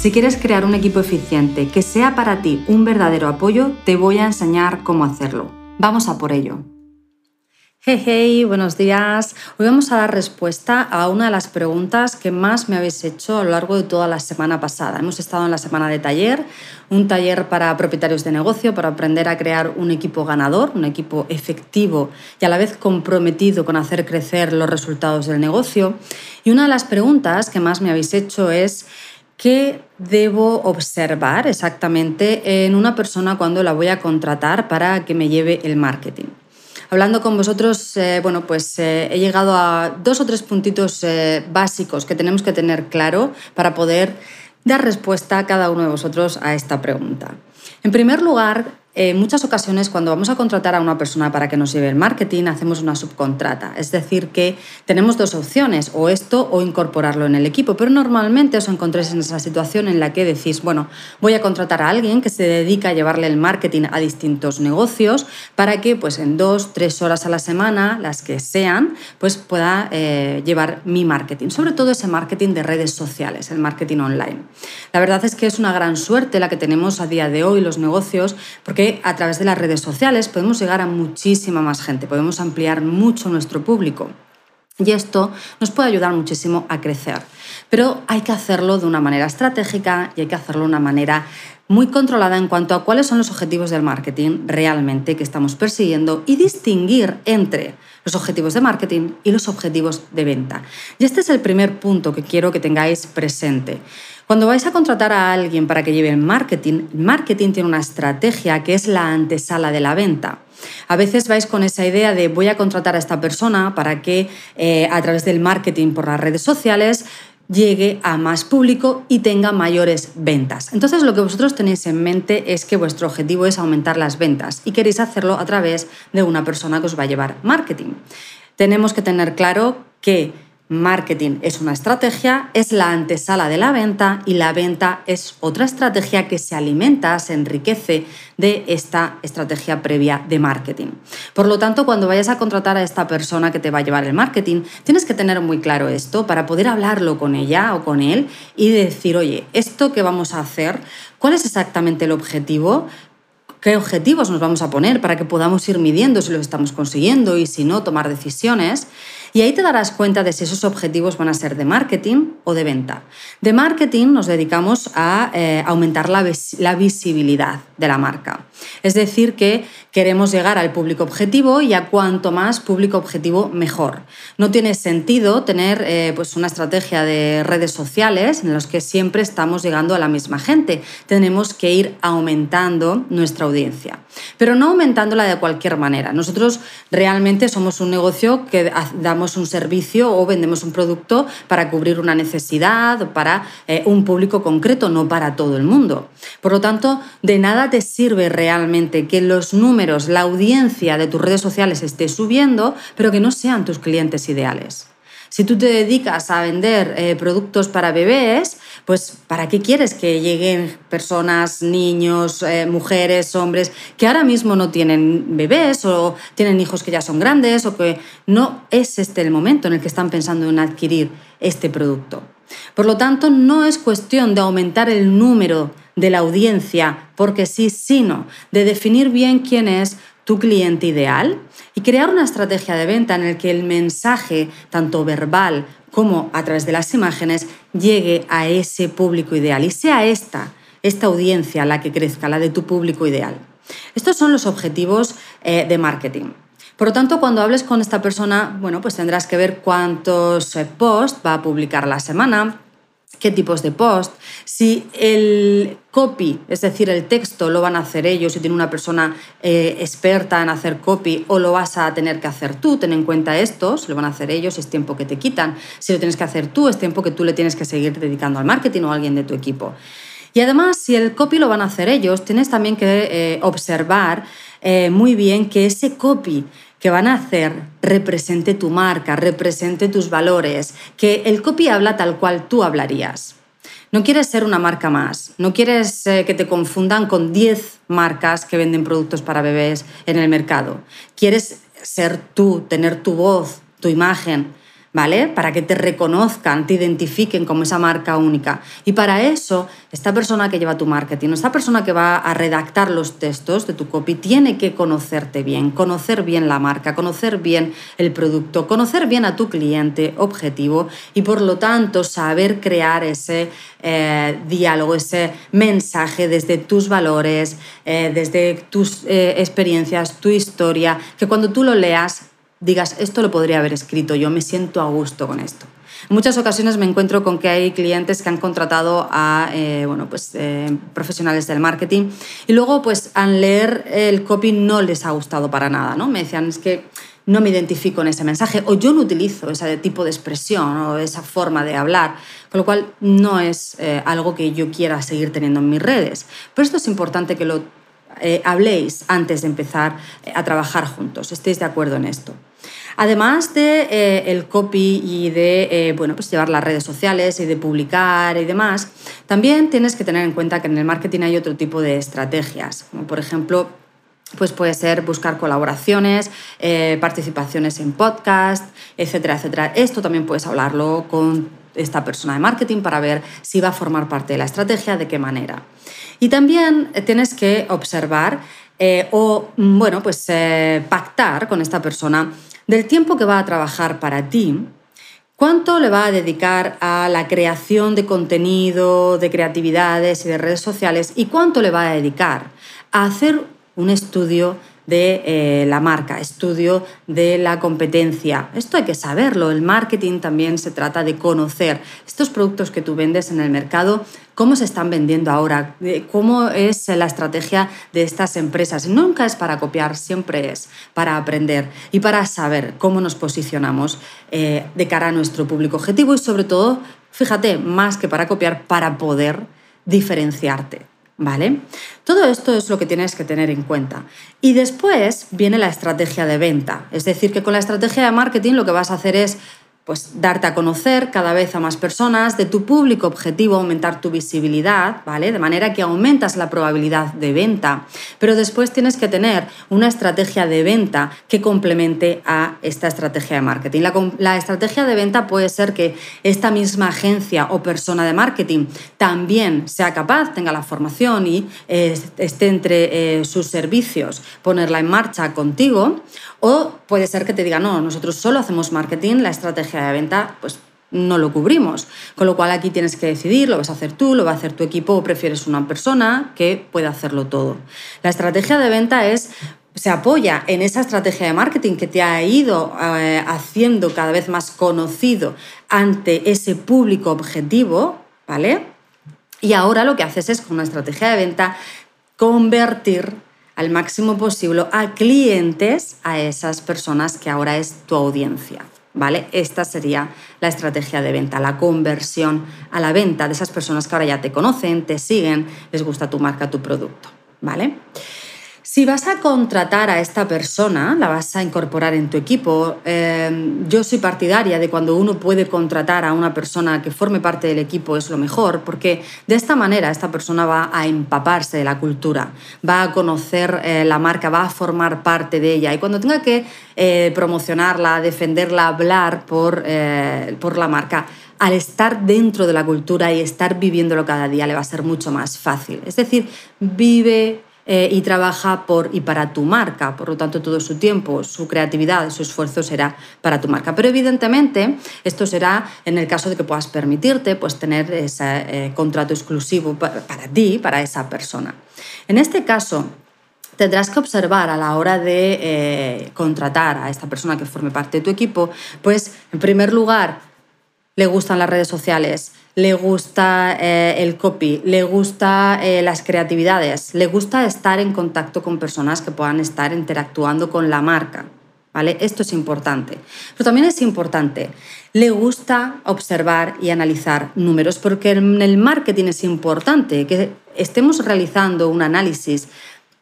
Si quieres crear un equipo eficiente que sea para ti un verdadero apoyo, te voy a enseñar cómo hacerlo. Vamos a por ello. Hey, hey, buenos días. Hoy vamos a dar respuesta a una de las preguntas que más me habéis hecho a lo largo de toda la semana pasada. Hemos estado en la semana de taller, un taller para propietarios de negocio, para aprender a crear un equipo ganador, un equipo efectivo y a la vez comprometido con hacer crecer los resultados del negocio. Y una de las preguntas que más me habéis hecho es, ¿Qué debo observar exactamente en una persona cuando la voy a contratar para que me lleve el marketing? Hablando con vosotros, eh, bueno, pues eh, he llegado a dos o tres puntitos eh, básicos que tenemos que tener claro para poder dar respuesta a cada uno de vosotros a esta pregunta. En primer lugar, en muchas ocasiones cuando vamos a contratar a una persona para que nos lleve el marketing, hacemos una subcontrata. Es decir, que tenemos dos opciones, o esto o incorporarlo en el equipo. Pero normalmente os encontréis en esa situación en la que decís, bueno, voy a contratar a alguien que se dedica a llevarle el marketing a distintos negocios para que pues en dos, tres horas a la semana, las que sean, pues pueda eh, llevar mi marketing. Sobre todo ese marketing de redes sociales, el marketing online. La verdad es que es una gran suerte la que tenemos a día de hoy los negocios, porque a través de las redes sociales podemos llegar a muchísima más gente, podemos ampliar mucho nuestro público. Y esto nos puede ayudar muchísimo a crecer. Pero hay que hacerlo de una manera estratégica y hay que hacerlo de una manera muy controlada en cuanto a cuáles son los objetivos del marketing realmente que estamos persiguiendo y distinguir entre los objetivos de marketing y los objetivos de venta. Y este es el primer punto que quiero que tengáis presente. Cuando vais a contratar a alguien para que lleve el marketing, el marketing tiene una estrategia que es la antesala de la venta. A veces vais con esa idea de voy a contratar a esta persona para que eh, a través del marketing por las redes sociales llegue a más público y tenga mayores ventas. Entonces lo que vosotros tenéis en mente es que vuestro objetivo es aumentar las ventas y queréis hacerlo a través de una persona que os va a llevar marketing. Tenemos que tener claro que Marketing es una estrategia, es la antesala de la venta y la venta es otra estrategia que se alimenta, se enriquece de esta estrategia previa de marketing. Por lo tanto, cuando vayas a contratar a esta persona que te va a llevar el marketing, tienes que tener muy claro esto para poder hablarlo con ella o con él y decir, oye, esto que vamos a hacer, ¿cuál es exactamente el objetivo? qué objetivos nos vamos a poner para que podamos ir midiendo si lo estamos consiguiendo y si no, tomar decisiones. Y ahí te darás cuenta de si esos objetivos van a ser de marketing o de venta. De marketing nos dedicamos a eh, aumentar la, la visibilidad de la marca. Es decir, que queremos llegar al público objetivo y a cuanto más público objetivo, mejor. No tiene sentido tener eh, pues una estrategia de redes sociales en las que siempre estamos llegando a la misma gente. Tenemos que ir aumentando nuestra audiencia, pero no aumentándola de cualquier manera. Nosotros realmente somos un negocio que damos un servicio o vendemos un producto para cubrir una necesidad o para eh, un público concreto, no para todo el mundo. Por lo tanto, de nada te sirve realmente que los números, la audiencia de tus redes sociales esté subiendo, pero que no sean tus clientes ideales. Si tú te dedicas a vender eh, productos para bebés, pues ¿para qué quieres que lleguen personas, niños, eh, mujeres, hombres que ahora mismo no tienen bebés o tienen hijos que ya son grandes o que no es este el momento en el que están pensando en adquirir este producto? Por lo tanto, no es cuestión de aumentar el número de la audiencia porque sí, sino de definir bien quién es tu cliente ideal y crear una estrategia de venta en el que el mensaje, tanto verbal como a través de las imágenes, llegue a ese público ideal y sea esta, esta audiencia la que crezca, la de tu público ideal. Estos son los objetivos eh, de marketing. Por lo tanto, cuando hables con esta persona, bueno, pues tendrás que ver cuántos eh, posts va a publicar la semana, qué tipos de post, si el copy, es decir, el texto lo van a hacer ellos, si tiene una persona eh, experta en hacer copy o lo vas a tener que hacer tú, ten en cuenta esto, si lo van a hacer ellos es tiempo que te quitan, si lo tienes que hacer tú es tiempo que tú le tienes que seguir dedicando al marketing o a alguien de tu equipo. Y además, si el copy lo van a hacer ellos, tienes también que eh, observar eh, muy bien que ese copy que van a hacer represente tu marca, represente tus valores, que el copy habla tal cual tú hablarías. No quieres ser una marca más, no quieres eh, que te confundan con 10 marcas que venden productos para bebés en el mercado. Quieres ser tú, tener tu voz, tu imagen, ¿vale? Para que te reconozcan, te identifiquen como esa marca única. Y para eso, esta persona que lleva tu marketing, esta persona que va a redactar los textos de tu copy, tiene que conocerte bien, conocer bien la marca, conocer bien el producto, conocer bien a tu cliente objetivo y por lo tanto saber crear ese eh, diálogo, ese mensaje desde tus valores, eh, desde tus eh, experiencias, tu historia, que cuando tú lo leas digas, esto lo podría haber escrito, yo me siento a gusto con esto. En muchas ocasiones me encuentro con que hay clientes que han contratado a eh, bueno, pues, eh, profesionales del marketing y luego pues al leer el copy no les ha gustado para nada. ¿no? Me decían, es que no me identifico en ese mensaje o yo no utilizo ese tipo de expresión o esa forma de hablar, con lo cual no es eh, algo que yo quiera seguir teniendo en mis redes. Pero esto es importante que lo habléis antes de empezar a trabajar juntos, estéis de acuerdo en esto. Además de eh, el copy y de eh, bueno, pues llevar las redes sociales y de publicar y demás, también tienes que tener en cuenta que en el marketing hay otro tipo de estrategias, como por ejemplo pues puede ser buscar colaboraciones, eh, participaciones en podcast, etcétera, etcétera. Esto también puedes hablarlo con esta persona de marketing para ver si va a formar parte de la estrategia, de qué manera. Y también tienes que observar o, mm, bueno, pues pactar con esta persona del tiempo que va a trabajar para ti, cuánto le va a dedicar a la creación de contenido, de creatividades y de redes sociales y cuánto le va a dedicar a hacer un estudio de eh, la marca, estudio de la competencia. Esto hay que saberlo. El marketing también se trata de conocer estos productos que tú vendes en el mercado, cómo se están vendiendo ahora, cómo es la estrategia de estas empresas. Nunca es para copiar, siempre es para aprender y para saber cómo nos posicionamos eh, de cara a nuestro público objetivo y sobre todo, fíjate, más que para copiar, para poder diferenciarte. ¿Vale? Todo esto es lo que tienes que tener en cuenta. Y después viene la estrategia de venta. Es decir, que con la estrategia de marketing lo que vas a hacer es pues darte a conocer cada vez a más personas, de tu público objetivo aumentar tu visibilidad, ¿vale? De manera que aumentas la probabilidad de venta. Pero después tienes que tener una estrategia de venta que complemente a esta estrategia de marketing. La, estrategia de venta puede ser que esta misma agencia o persona de marketing también sea capaz, tenga la formación y esté entre eh, sus servicios, ponerla en marcha contigo, o puede ser que te diga, no, nosotros solo hacemos marketing, la estrategia de venta, pues no lo cubrimos. Con lo cual aquí tienes que decidir, lo vas a hacer tú, lo va a hacer tu equipo o prefieres una persona que pueda hacerlo todo. La estrategia de venta es se apoya en esa estrategia de marketing que te ha ido eh, haciendo cada vez más conocido ante ese público objetivo, ¿vale? Y ahora lo que haces es con una estrategia de venta convertir al máximo posible a clientes a esas personas que ahora es tu audiencia. ¿Vale? Esta sería la estrategia de venta, la conversión a la venta de esas personas que ahora ya te conocen, te siguen, les gusta tu marca, tu producto. ¿Vale? Si vas a contratar a esta persona, la vas a incorporar en tu equipo, em, yo soy partidaria de cuando uno puede contratar a una persona que forme parte del equipo es lo mejor, porque de esta manera esta persona va a empaparse de la cultura, va a conocer eh, la marca, va a formar parte de ella y cuando tenga que eh, promocionarla, defenderla, hablar por, eh, por la marca, al estar dentro de la cultura y estar viviéndolo cada día le va a ser mucho más fácil. Es decir, vive eh, y trabaja por y para tu marca. Por lo tanto, todo su tiempo, su creatividad, su esfuerzo será para tu marca. Pero evidentemente, esto será en el caso de que puedas permitirte pues, tener ese eh, contrato exclusivo para, ti, para esa persona. En este caso, tendrás que observar a la hora de eh, contratar a esta persona que forme parte de tu equipo, pues en primer lugar, le gustan las redes sociales, le gusta eh, el copy, le gusta eh, las creatividades, le gusta estar en contacto con personas que puedan estar interactuando con la marca. ¿Vale? Esto es importante. Pero también es importante, le gusta observar y analizar números, porque en el marketing es importante que estemos realizando un análisis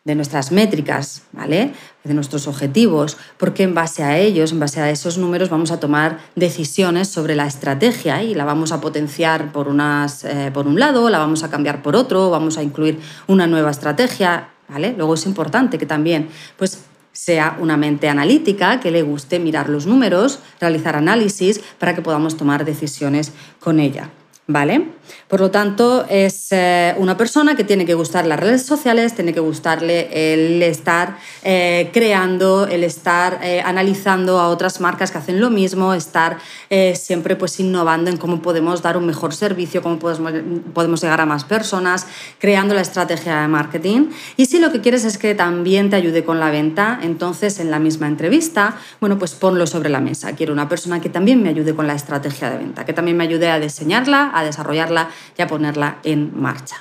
de nuestras métricas, ¿vale? de nuestros objetivos, porque en base a ellos, en base a esos números, vamos a tomar decisiones sobre la estrategia y la vamos a potenciar por, unas, eh, por un lado, la vamos a cambiar por otro, vamos a incluir una nueva estrategia. ¿vale? Luego es importante que también pues, sea una mente analítica, que le guste mirar los números, realizar análisis para que podamos tomar decisiones con ella. ¿Vale? Por lo tanto, es eh, una persona que tiene que gustar las redes sociales, tiene que gustarle el estar eh, creando, el estar eh, analizando a otras marcas que hacen lo mismo, estar siempre pues innovando en cómo podemos dar un mejor servicio, cómo podemos, podemos llegar a más personas, creando la estrategia de marketing. Y si lo que quieres es que también te ayude con la venta, entonces en la misma entrevista, bueno, pues ponlo sobre la mesa. Quiero una persona que también me ayude con la estrategia de venta, que también me ayude a diseñarla, a desarrollarla y a ponerla en marcha.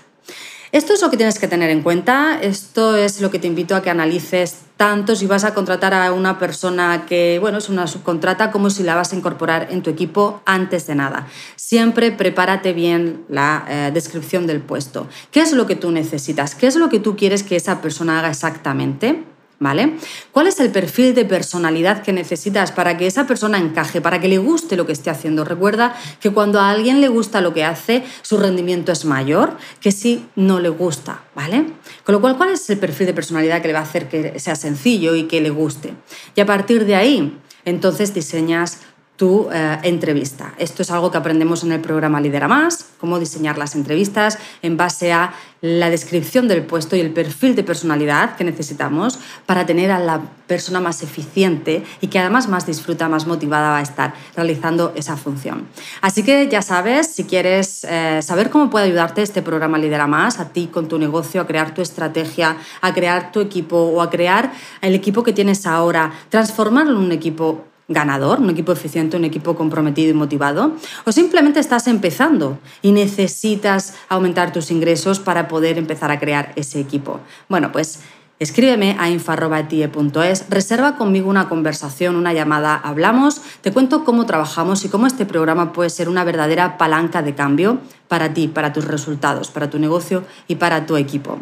Esto es lo que tienes que tener en cuenta, esto es lo que te invito a que analices tanto si vas a contratar a una persona que, bueno, es una subcontrata, como si la vas a incorporar en tu equipo antes de nada. Siempre prepárate bien la eh, descripción del puesto. ¿Qué es lo que tú necesitas? ¿Qué es lo que tú quieres que esa persona haga exactamente? ¿Vale? ¿Cuál es el perfil de personalidad que necesitas para que esa persona encaje, para que le guste lo que esté haciendo? Recuerda que cuando a alguien le gusta lo que hace, su rendimiento es mayor que si no le gusta, ¿vale? Con lo cual, ¿cuál es el perfil de personalidad que le va a hacer que sea sencillo y que le guste? Y a partir de ahí, entonces diseñas tu eh, entrevista. Esto es algo que aprendemos en el programa Lidera Más, cómo diseñar las entrevistas en base a la descripción del puesto y el perfil de personalidad que necesitamos para tener a la persona más eficiente y que además más disfruta, más motivada va a estar realizando esa función. Así que ya sabes, si quieres eh, saber cómo puede ayudarte este programa Lidera Más, a ti con tu negocio, a crear tu estrategia, a crear tu equipo o a crear el equipo que tienes ahora, transformarlo en un equipo ganador, un equipo eficiente, un equipo comprometido y motivado, o simplemente estás empezando y necesitas aumentar tus ingresos para poder empezar a crear ese equipo. Bueno, pues Escríbeme a info.tie.es, reserva conmigo una conversación, una llamada, hablamos, te cuento cómo trabajamos y cómo este programa puede ser una verdadera palanca de cambio para ti, para tus resultados, para tu negocio y para tu equipo.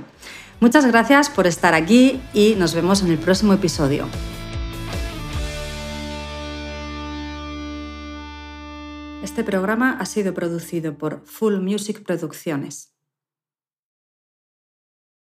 Muchas gracias por estar aquí y nos vemos en el próximo episodio. Este programa ha sido producido por Full Music Producciones.